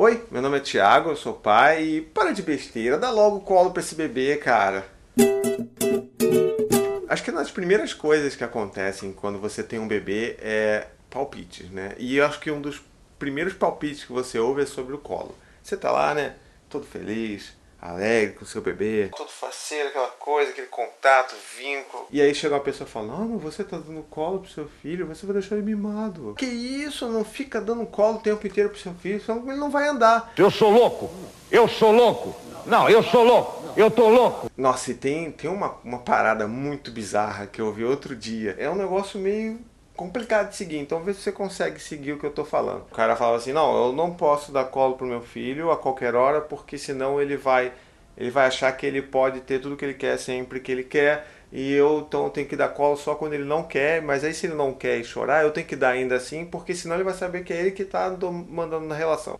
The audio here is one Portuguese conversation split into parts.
Oi, meu nome é Thiago, eu sou pai e para de besteira, dá logo colo pra esse bebê, cara. Acho que uma das primeiras coisas que acontecem quando você tem um bebê é palpites, né? E eu acho que um dos primeiros palpites que você ouve é sobre o colo. Você tá lá, né? Todo feliz, alegre com o seu bebê, todo faceiro, aquela coisa, aquele contato, vínculo. E aí chega uma pessoa e fala: Não, mas você tá dando colo pro seu filho, você vai deixar ele mimado. Que isso? Não fica dando colo o tempo inteiro pro seu filho, senão ele não vai andar. Eu sou louco! Eu sou louco! Não, eu sou louco! Eu tô louco! Nossa, e tem, tem uma, uma parada muito bizarra que eu ouvi outro dia. É um negócio meio complicado de seguir, então vê se você consegue seguir o que eu tô falando. O cara fala assim: "Não, eu não posso dar colo pro meu filho a qualquer hora, porque senão ele vai ele vai achar que ele pode ter tudo que ele quer sempre que ele quer, e eu então tenho que dar colo só quando ele não quer, mas aí se ele não quer e chorar, eu tenho que dar ainda assim, porque senão ele vai saber que é ele que tá mandando na relação.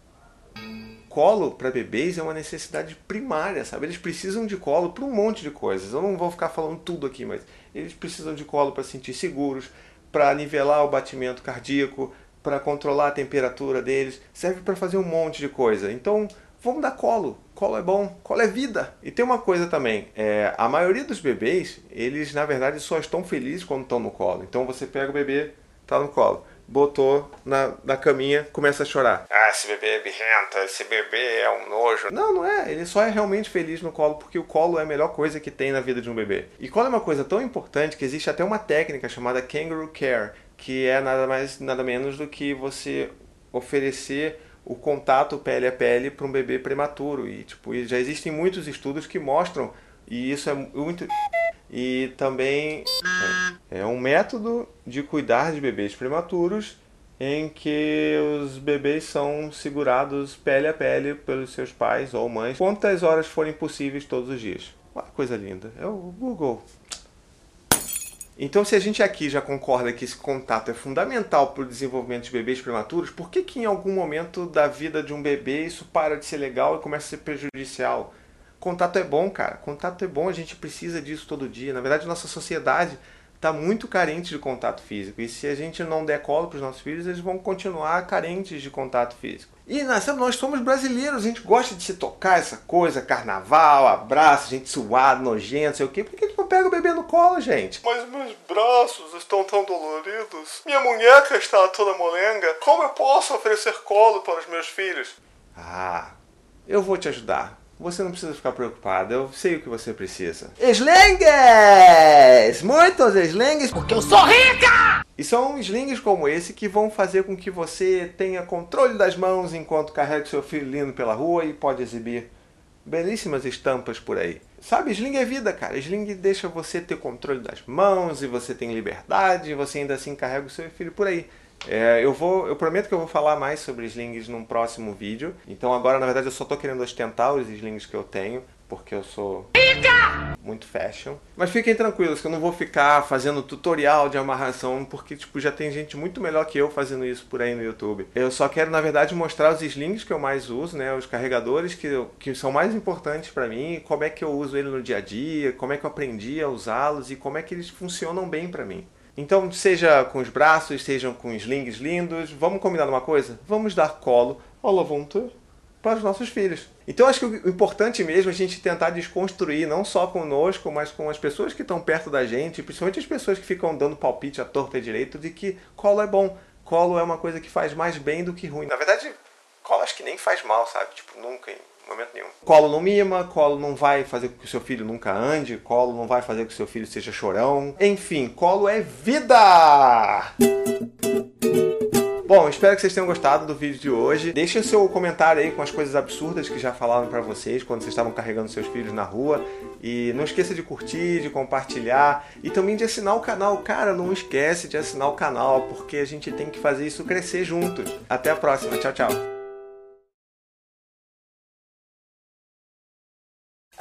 Colo para bebês é uma necessidade primária, sabe? Eles precisam de colo para um monte de coisas. Eu não vou ficar falando tudo aqui, mas eles precisam de colo para sentir seguros, para nivelar o batimento cardíaco, para controlar a temperatura deles, serve para fazer um monte de coisa. Então, vamos dar colo. Colo é bom, colo é vida. E tem uma coisa também, é, a maioria dos bebês, eles na verdade só estão felizes quando estão no colo. Então você pega o bebê, tá no colo botou na, na caminha, começa a chorar. Ah, esse bebê é birrenta, esse bebê é um nojo. Não, não é. Ele só é realmente feliz no colo, porque o colo é a melhor coisa que tem na vida de um bebê. E colo é uma coisa tão importante que existe até uma técnica chamada Kangaroo Care, que é nada mais, nada menos do que você oferecer o contato pele a pele para um bebê prematuro. E tipo, já existem muitos estudos que mostram, e isso é muito e também é, é um método de cuidar de bebês prematuros em que os bebês são segurados pele a pele pelos seus pais ou mães quantas horas forem possíveis todos os dias. Uma coisa linda. É o Google. Então, se a gente aqui já concorda que esse contato é fundamental para o desenvolvimento de bebês prematuros, por que, que em algum momento da vida de um bebê isso para de ser legal e começa a ser prejudicial? Contato é bom, cara. Contato é bom, a gente precisa disso todo dia. Na verdade, nossa sociedade está muito carente de contato físico. E se a gente não der colo para os nossos filhos, eles vão continuar carentes de contato físico. E nós, nós somos brasileiros, a gente gosta de se tocar essa coisa, carnaval, abraço, gente suado, nojento, sei o quê. Por que a gente não pega o bebê no colo, gente? Mas meus braços estão tão doloridos. Minha munheca está toda molenga. Como eu posso oferecer colo para os meus filhos? Ah, eu vou te ajudar. Você não precisa ficar preocupado, eu sei o que você precisa. Slings! Muitos slings! Porque eu sou rica! E são slings como esse que vão fazer com que você tenha controle das mãos enquanto carrega seu filho lindo pela rua e pode exibir belíssimas estampas por aí. Sabe, sling é vida, cara. Sling deixa você ter controle das mãos e você tem liberdade e você ainda assim carrega o seu filho por aí. É, eu vou, eu prometo que eu vou falar mais sobre slings num próximo vídeo. Então agora, na verdade, eu só tô querendo ostentar os slings que eu tenho, porque eu sou muito fashion. Mas fiquem tranquilos que eu não vou ficar fazendo tutorial de amarração, porque tipo já tem gente muito melhor que eu fazendo isso por aí no YouTube. Eu só quero, na verdade, mostrar os slings que eu mais uso, né, os carregadores que, eu, que são mais importantes para mim, como é que eu uso ele no dia a dia, como é que eu aprendi a usá-los e como é que eles funcionam bem para mim. Então, seja com os braços, sejam com slings lindos, vamos combinar uma coisa? Vamos dar colo ao Lavonte para os nossos filhos. Então, acho que o importante mesmo é a gente tentar desconstruir, não só conosco, mas com as pessoas que estão perto da gente, principalmente as pessoas que ficam dando palpite à torta e direito, de que colo é bom. Colo é uma coisa que faz mais bem do que ruim. Na verdade, colo acho que nem faz mal, sabe? Tipo, nunca momento nenhum. Colo não mima, colo não vai fazer com que o seu filho nunca ande, colo não vai fazer com que o seu filho seja chorão. Enfim, colo é vida! Bom, espero que vocês tenham gostado do vídeo de hoje. Deixe o seu comentário aí com as coisas absurdas que já falaram para vocês quando vocês estavam carregando seus filhos na rua. E não esqueça de curtir, de compartilhar e também de assinar o canal. Cara, não esquece de assinar o canal, porque a gente tem que fazer isso crescer juntos. Até a próxima. Tchau, tchau.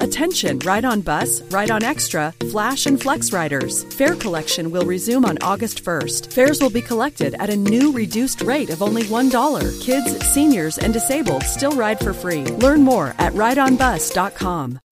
Attention, Ride on Bus, Ride on Extra, Flash and Flex riders. Fare collection will resume on August 1st. Fares will be collected at a new reduced rate of only $1. Kids, seniors, and disabled still ride for free. Learn more at rideonbus.com.